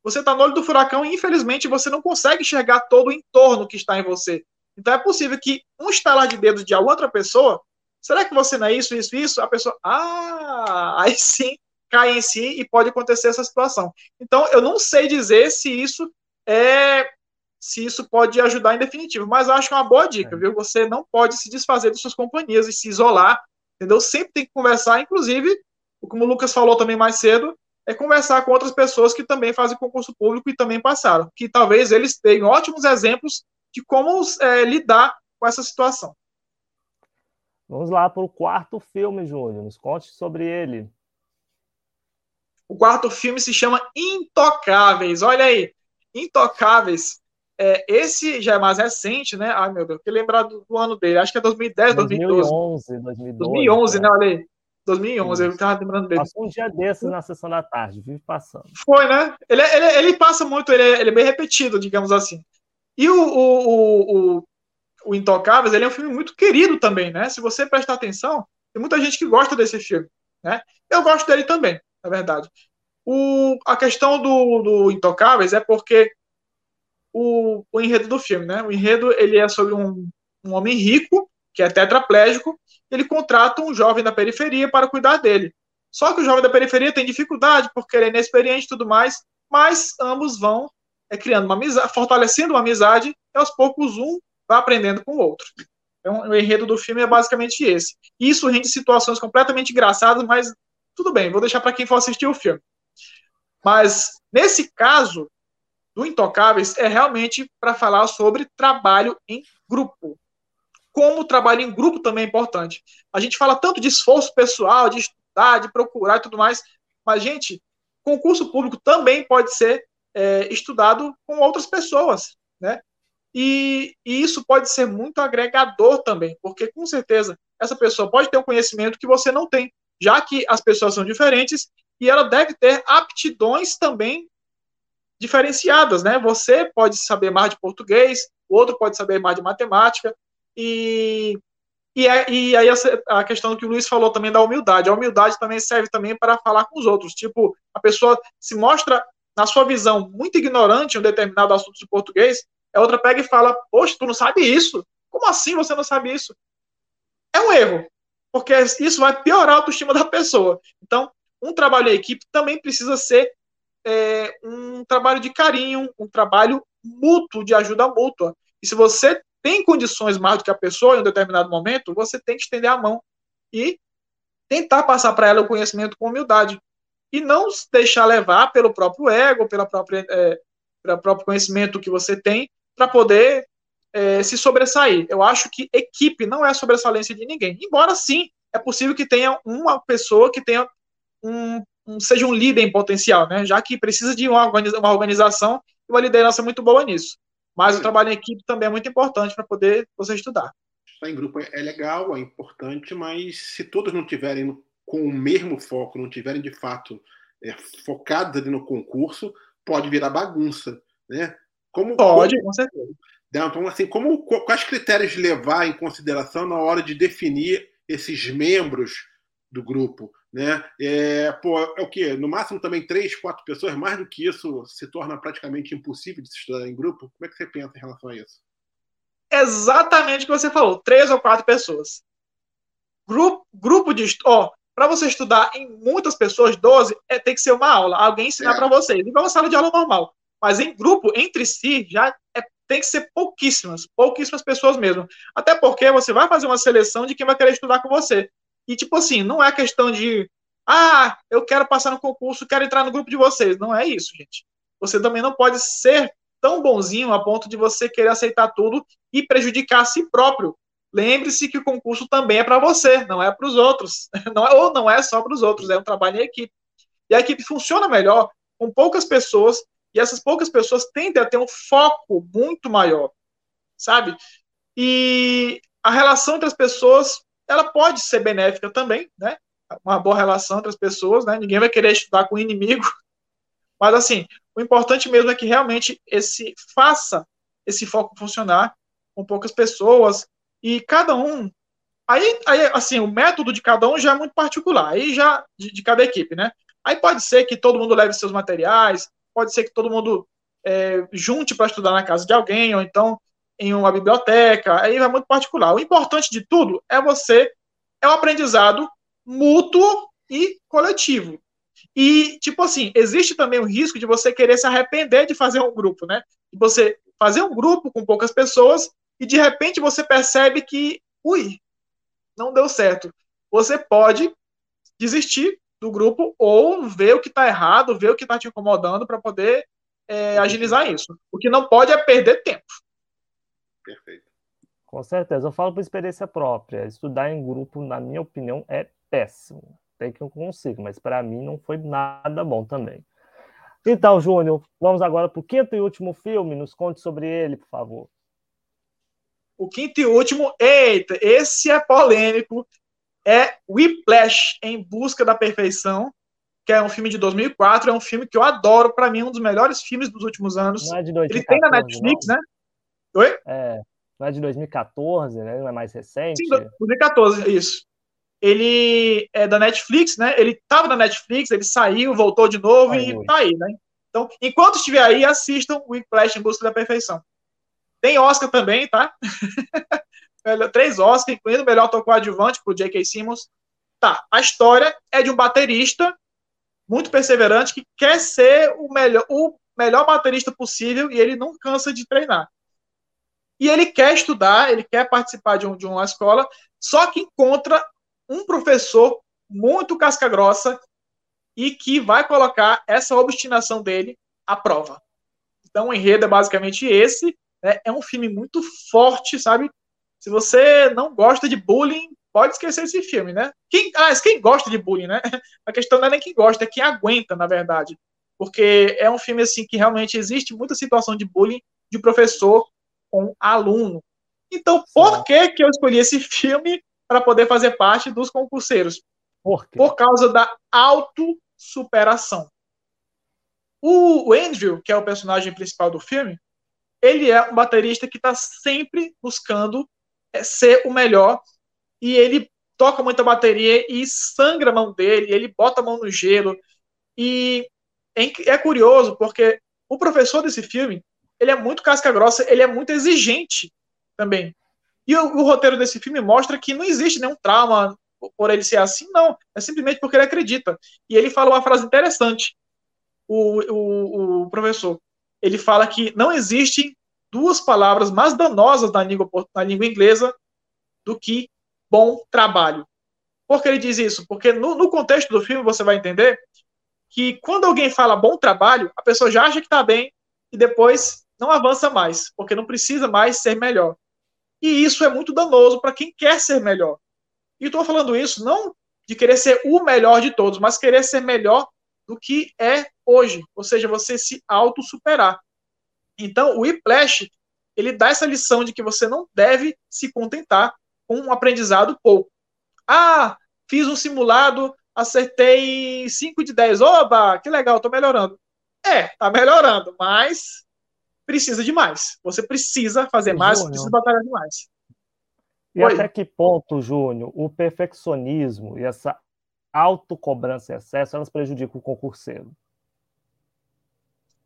você está no olho do furacão e, infelizmente, você não consegue enxergar todo o entorno que está em você. Então, é possível que um estalar de dedo de outra pessoa, será que você não é isso, isso, isso? A pessoa, ah, aí sim, cai em si e pode acontecer essa situação. Então, eu não sei dizer se isso é se isso pode ajudar em definitivo. Mas eu acho uma boa dica, é. viu? Você não pode se desfazer de suas companhias e se isolar, entendeu? Sempre tem que conversar, inclusive, como o Lucas falou também mais cedo, é conversar com outras pessoas que também fazem concurso público e também passaram, que talvez eles tenham ótimos exemplos de como é, lidar com essa situação. Vamos lá para o quarto filme, Júnior. Nos conte sobre ele. O quarto filme se chama Intocáveis. Olha aí, Intocáveis. É, esse já é mais recente, né? Ai, meu Deus, que lembrar do, do, ano dele. Acho que é 2010, 2012. 2011, 2012. 2011, né? Olha aí. 2011, Isso. eu tava lembrando dele. Passou um dia desses na sessão da tarde, vive passando. Foi, né? Ele, ele, ele passa muito, ele é, ele é bem repetido, digamos assim. E o, o, o, o Intocáveis, ele é um filme muito querido também, né? Se você prestar atenção, tem muita gente que gosta desse filme, né? Eu gosto dele também, na verdade. O, a questão do, do Intocáveis é porque o, o enredo do filme, né? O enredo, ele é sobre um, um homem rico, que é tetraplégico, ele contrata um jovem da periferia para cuidar dele. Só que o jovem da periferia tem dificuldade porque ele é inexperiente e tudo mais, mas ambos vão é, criando uma amizade, fortalecendo uma amizade, e aos poucos um vai aprendendo com o outro. Então, o enredo do filme é basicamente esse. Isso rende situações completamente engraçadas, mas tudo bem, vou deixar para quem for assistir o filme. Mas, nesse caso, do Intocáveis, é realmente para falar sobre trabalho em grupo como o trabalho em grupo também é importante. A gente fala tanto de esforço pessoal, de estudar, de procurar e tudo mais, mas, gente, concurso público também pode ser é, estudado com outras pessoas, né? E, e, isso pode ser muito agregador também, porque com certeza essa pessoa pode ter um conhecimento que você não tem, já que as pessoas são diferentes e ela deve ter aptidões também diferenciadas, né? Você pode saber mais de português, o outro pode saber mais de matemática, e, e, é, e aí a, questão que o Luiz falou também da humildade. A humildade também serve também para falar com os outros. Tipo, a pessoa se mostra, na sua visão, muito ignorante em um determinado assunto de português, a outra pega e fala, poxa, tu não sabe isso? Como assim você não sabe isso? É um erro, porque isso vai piorar a autoestima da pessoa. Então, um trabalho em equipe também precisa ser é, um trabalho de carinho, um trabalho mútuo, de ajuda mútua. E se você tem condições mais do que a pessoa em um determinado momento, você tem que estender a mão e tentar passar para ela o conhecimento com humildade. E não deixar levar pelo próprio ego, pela própria, é, pelo próprio conhecimento que você tem, para poder é, se sobressair. Eu acho que equipe não é a sobressalência de ninguém. Embora sim, é possível que tenha uma pessoa que tenha um, um seja um líder em potencial, né? Já que precisa de uma, uma organização e uma liderança muito boa nisso. Mas o trabalho em equipe também é muito importante para poder você estudar. Estar em grupo é legal, é importante, mas se todos não tiverem com o mesmo foco, não tiverem de fato é, focados ali no concurso, pode virar bagunça, né? Como, pode, como, com certeza. Né, então, assim, como, quais critérios levar em consideração na hora de definir esses membros do grupo? Né? É, pô, é o que? No máximo também três, quatro pessoas, mais do que isso se torna praticamente impossível de se estudar em grupo. Como é que você pensa em relação a isso? Exatamente o que você falou, três ou quatro pessoas. Grupo, grupo de ó, para você estudar em muitas pessoas, 12, é, tem que ser uma aula, alguém ensinar é. para vocês, igual uma sala de aula normal. Mas em grupo, entre si, já é, tem que ser pouquíssimas, pouquíssimas pessoas mesmo. Até porque você vai fazer uma seleção de quem vai querer estudar com você. E, tipo assim, não é questão de, ah, eu quero passar no concurso, quero entrar no grupo de vocês. Não é isso, gente. Você também não pode ser tão bonzinho a ponto de você querer aceitar tudo e prejudicar a si próprio. Lembre-se que o concurso também é para você, não é para os outros. *laughs* Não é, ou não é só para os outros, é um trabalho em equipe. E a equipe funciona melhor com poucas pessoas, e essas poucas pessoas tendem a ter um foco muito maior, sabe? E a relação entre as pessoas ela pode ser benéfica também, né? Uma boa relação entre as pessoas, né? Ninguém vai querer estudar com o inimigo. *laughs* Mas, assim, o importante mesmo é que realmente esse faça esse foco funcionar com poucas pessoas e cada um. Aí, aí, assim, o método de cada um já é muito particular, aí já de, de cada equipe, né? Aí pode ser que todo mundo leve seus materiais, pode ser que todo mundo é, junte para estudar na casa de alguém, ou então em uma biblioteca, aí é muito particular. O importante de tudo é você, é um aprendizado mútuo e coletivo. E, tipo assim, existe também o risco de você querer se arrepender de fazer um grupo, né? De você fazer um grupo com poucas pessoas e de repente você percebe que, ui, não deu certo. Você pode desistir do grupo ou ver o que está errado, ver o que está te incomodando para poder é, agilizar isso. O que não pode é perder tempo. Perfeito. Com certeza. Eu falo por experiência própria. Estudar em grupo, na minha opinião, é péssimo. Tem que eu consigo, mas para mim não foi nada bom também. Então, Júnior, vamos agora para o quinto e último filme. Nos conte sobre ele, por favor. O quinto e último, eita, esse é polêmico. É Whiplash, Em Busca da Perfeição, que é um filme de 2004. É um filme que eu adoro. Para mim, é um dos melhores filmes dos últimos anos. Não é de 2014, Ele tem na Netflix, não? né? Oi? É, não é de 2014, né? Não é mais recente? Sim, 2014, isso ele é da Netflix, né? Ele estava na Netflix, ele saiu, voltou de novo Ai, e tá aí, né? Então, enquanto estiver aí, assistam o Whiplash em Busca da Perfeição. Tem Oscar também, tá? *laughs* Três Oscars, incluindo o melhor ator coadjuvante pro J.K. Simmons. Tá, a história é de um baterista muito perseverante que quer ser o melhor, o melhor baterista possível e ele não cansa de treinar. E ele quer estudar, ele quer participar de, um, de uma escola, só que encontra um professor muito casca-grossa e que vai colocar essa obstinação dele à prova. Então, o enredo é basicamente esse. Né? É um filme muito forte, sabe? Se você não gosta de bullying, pode esquecer esse filme, né? Quem, ah, quem gosta de bullying, né? *laughs* A questão não é nem quem gosta, é quem aguenta, na verdade. Porque é um filme, assim, que realmente existe muita situação de bullying de professor com aluno. Então, por que que eu escolhi esse filme? para poder fazer parte dos concurseiros. Por, Por causa da autossuperação. O Andrew, que é o personagem principal do filme, ele é um baterista que está sempre buscando é, ser o melhor e ele toca muita bateria e sangra a mão dele, ele bota a mão no gelo e é curioso porque o professor desse filme ele é muito casca grossa, ele é muito exigente também. E o, o, roteiro desse filme mostra que não existe nenhum trauma por ele ser assim, não. É simplesmente porque ele acredita. E ele fala uma frase interessante, o, o, o professor. Ele fala que não existem duas palavras mais danosas na língua, na língua inglesa do que bom trabalho. Por que ele diz isso? Porque no, no contexto do filme você vai entender que quando alguém fala bom trabalho, a pessoa já acha que está bem e depois não avança mais, porque não precisa mais ser melhor. E isso é muito danoso para quem quer ser melhor. E estou falando isso não de querer ser o melhor de todos, mas querer ser melhor do que é hoje, ou seja, você se auto-superar. Então, o Whiplash, ele dá essa lição de que você não deve se contentar com um aprendizado pouco. Ah, fiz um simulado, acertei 5 de 10. Oba, que legal, estou melhorando. É, tá melhorando, mas precisa de mais. Você precisa fazer mais, Júnior. precisa batalhar demais. E Oi. até que ponto, Júnior, o perfeccionismo e essa autocobrança e excesso, elas prejudicam o concurseiro?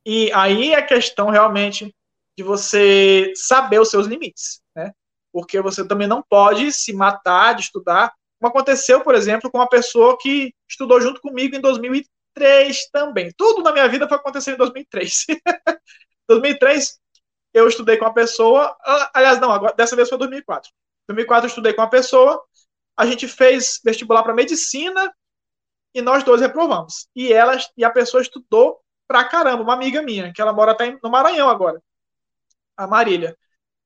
E aí é questão realmente de você saber os seus limites, né? Porque você também não pode se matar de estudar, como aconteceu, por exemplo, com uma pessoa que estudou junto comigo em 2003 também. Tudo na minha vida foi acontecer em 2003. 2003, *laughs* eu estudei com uma pessoa, ah, aliás, não, agora, dessa vez foi 2004. 2004 eu estudei com uma pessoa, a gente fez vestibular para medicina e nós dois reprovamos. E ela e a pessoa estudou pra caramba, uma amiga minha, que ela mora até no Maranhão agora, a Marília.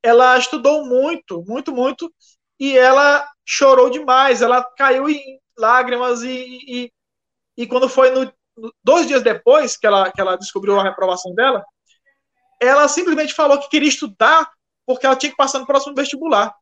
Ela estudou muito, muito, muito, e ela chorou demais, ela caiu em lágrimas e, e, e quando foi no, dois dias depois que ela, que ela descobriu a reprovação dela, ela simplesmente falou que queria estudar porque ela tinha que passar no próximo vestibular,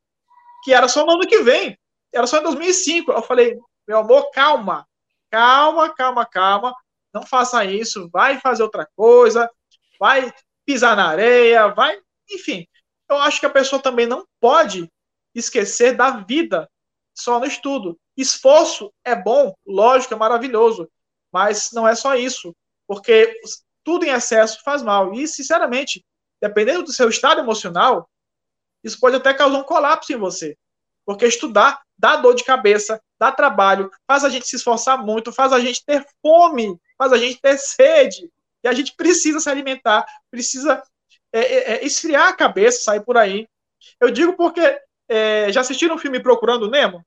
que era só no ano que vem, era só em 2005. Eu falei, meu amor, calma, calma, calma, calma, não faça isso, vai fazer outra coisa, vai pisar na areia, vai, enfim. Eu acho que a pessoa também não pode esquecer da vida só no estudo. Esforço é bom, lógico, é maravilhoso, mas não é só isso, porque tudo em excesso faz mal. E, sinceramente, dependendo do seu estado emocional, isso pode até causar um colapso em você. Porque estudar dá dor de cabeça, dá trabalho, faz a gente se esforçar muito, faz a gente ter fome, faz a gente ter sede. E a gente precisa se alimentar, precisa é, é, é, esfriar a cabeça, sair por aí. Eu digo porque é, já assistiram o filme Procurando Nemo?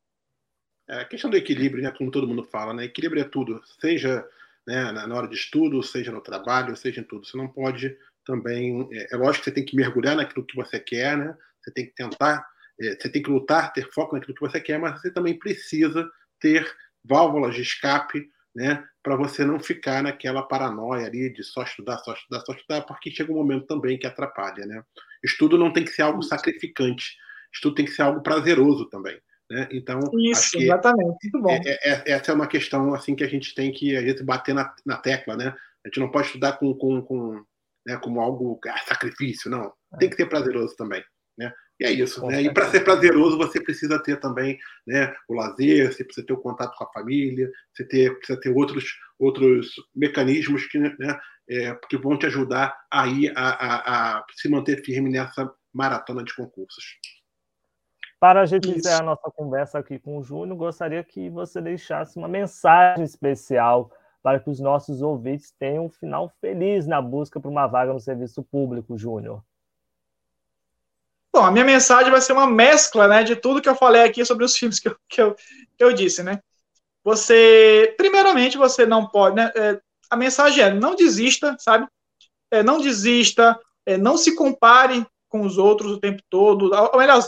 É, a questão do equilíbrio, né, como todo mundo fala, né? Equilíbrio é tudo, seja né, na hora de estudo, seja no trabalho, seja em tudo. Você não pode também. É, é lógico que você tem que mergulhar naquilo que você quer, né? Você tem que tentar, você tem que lutar, ter foco naquilo que você quer, mas você também precisa ter válvulas de escape, né? Para você não ficar naquela paranoia ali de só estudar, só estudar, só estudar, porque chega um momento também que atrapalha, né? Estudo não tem que ser algo sacrificante, estudo tem que ser algo prazeroso também. Né? Então, Isso, exatamente. Muito bom. É, é, é, essa é uma questão assim que a gente tem que a gente bater na, na tecla, né? A gente não pode estudar com, com, com né, como algo ah, sacrifício, não. Tem que ser prazeroso também, né? E é isso, né? E para ser prazeroso você precisa ter também, né, o lazer, você precisa ter o contato com a família, você ter, precisa ter outros outros mecanismos que, né, é, que vão te ajudar aí a, a, a se manter firme nessa maratona de concursos. Para a gente Isso. encerrar a nossa conversa aqui com o Júnior, gostaria que você deixasse uma mensagem especial para que os nossos ouvintes tenham um final feliz na busca por uma vaga no serviço público, Júnior. Bom, a minha mensagem vai ser uma mescla né, de tudo que eu falei aqui sobre os filmes que eu, que eu, que eu disse, né? Você, primeiramente, você não pode, né? É, a mensagem é não desista, sabe? É, não desista, é, não se compare com os outros o tempo todo. Ou melhor,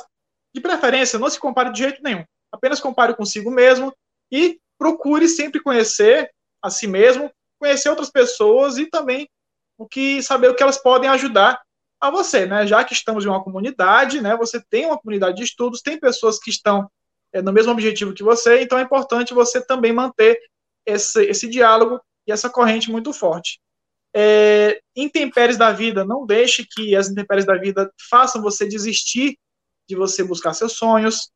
de preferência, não se compare de jeito nenhum. Apenas compare consigo mesmo e procure sempre conhecer a si mesmo, conhecer outras pessoas e também o que saber o que elas podem ajudar a você, né? Já que estamos em uma comunidade, né? Você tem uma comunidade de estudos, tem pessoas que estão é, no mesmo objetivo que você, então é importante você também manter esse, esse diálogo e essa corrente muito forte. É, intempéries da vida, não deixe que as intempéries da vida façam você desistir de você buscar seus sonhos.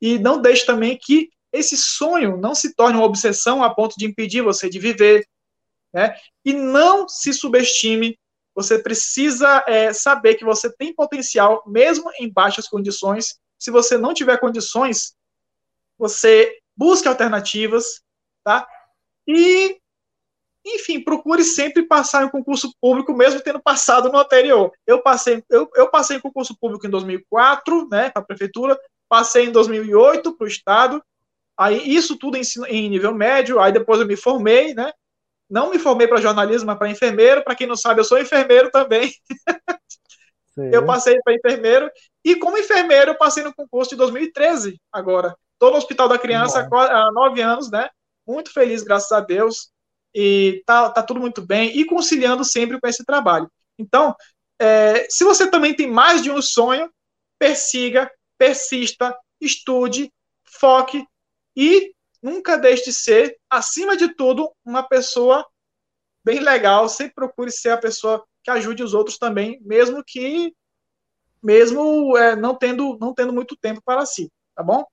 E não deixe também que esse sonho não se torne uma obsessão a ponto de impedir você de viver. Né? E não se subestime. Você precisa é, saber que você tem potencial, mesmo em baixas condições. Se você não tiver condições, você busque alternativas, tá? E enfim, procure sempre passar em concurso público, mesmo tendo passado no anterior. Eu passei, eu, eu passei em concurso público em 2004, né, para a prefeitura, passei em 2008 para o estado, aí isso tudo em, em, nível médio, aí depois eu me formei, né, não me formei para jornalismo, mas para enfermeiro, para quem não sabe, eu sou enfermeiro também. eu passei para enfermeiro, e como enfermeiro eu passei no concurso de 2013, agora. Estou no Hospital da Criança há nove anos, né, muito feliz, graças a Deus, e tá, tá tudo muito bem, e conciliando sempre com esse trabalho. Então, é, se você também tem mais de um sonho, persiga, persista, estude, foque e nunca deixe de ser, acima de tudo, uma pessoa bem legal. Sempre procure ser a pessoa que ajude os outros também, mesmo que mesmo é, não tendo não tendo muito tempo para si, tá bom?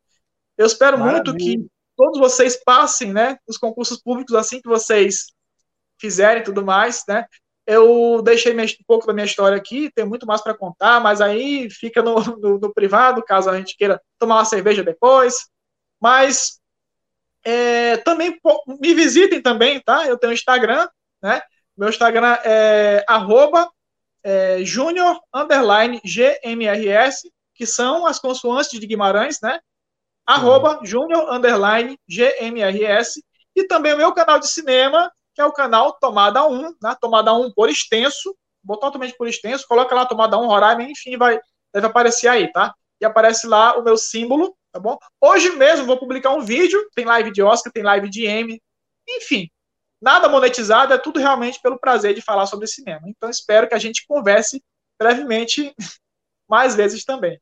Eu espero Maravilha. muito que todos vocês passem, né, os concursos públicos assim que vocês fizerem e tudo mais, né? Eu deixei um pouco da minha história aqui, tem muito mais para contar, mas aí fica no, no, no, privado, caso a gente queira tomar uma cerveja depois. Mas é, também me visitem também, tá? Eu tenho Instagram, né? Meu Instagram é arroba é, junior underline GMRS, que são as consoantes de Guimarães, né? arroba junior underline GMRS, e também o meu canal de cinema, que é o canal Tomada 1, né? Tomada 1 por extenso, botar totalmente por extenso, coloca lá Tomada 1 Roraima, enfim, vai, deve aparecer aí, tá? E aparece lá o meu símbolo, tá bom? Hoje mesmo vou publicar um vídeo, tem live de Oscar, tem live de M, enfim, nada monetizado, é tudo realmente pelo prazer de falar sobre cinema. Então espero que a gente converse brevemente *laughs* mais vezes também.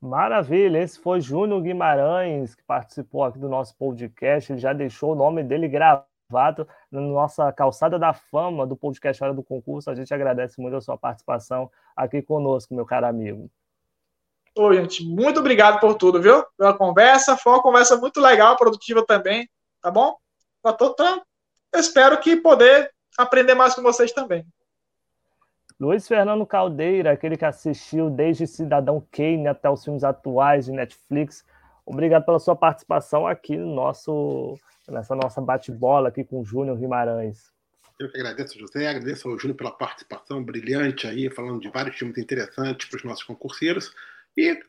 Maravilha, esse foi Júnior Guimarães, que participou aqui do nosso podcast. Ele já deixou o nome dele gravado na nossa calçada da fama do podcast Hora do Concurso. A gente agradece muito a sua participação aqui conosco, meu caro amigo. Ô, gente, muito obrigado por tudo, viu? Pela conversa. Foi uma conversa muito legal, produtiva também, tá bom? Tô, tô, eu espero que poder aprender mais com vocês também. Luiz Fernando Caldeira, aquele que assistiu desde Cidadão Kane até os filmes atuais de Netflix. Obrigado pela sua participação aqui no nosso, nessa nossa bate-bola aqui com o Júnior Guimarães. Eu que agradeço, José, agradeço ao Júnior pela participação brilhante aí, falando de vários filmes interessantes para os nossos concurseiros. E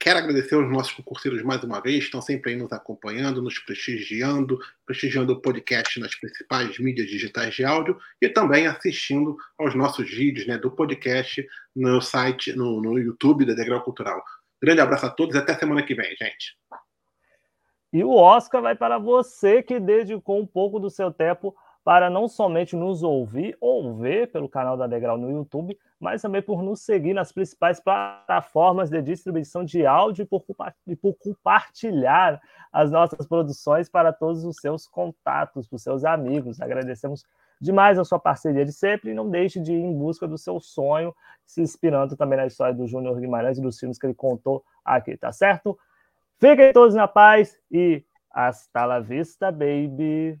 quero agradecer aos nossos concurseiros mais uma vez, estão sempre aí nos acompanhando, nos prestigiando, prestigiando o podcast nas principais mídias digitais de áudio e também assistindo aos nossos vídeos né, do podcast no site, no, no YouTube da Degrau Cultural. Grande abraço a todos e até semana que vem, gente. E o Oscar vai para você que dedicou um pouco do seu tempo para não somente nos ouvir ou ver pelo canal da Degrau no YouTube, mas também por nos seguir nas principais plataformas de distribuição de áudio e por, compartilhar as nossas produções para todos os seus contatos, para os seus amigos. Agradecemos demais a sua parceria de sempre e não deixe de ir em busca do seu sonho, se inspirando também na história do Júnior Guimarães e dos filmes que ele contou aqui, tá certo? Fiquem todos na paz e hasta la vista, baby!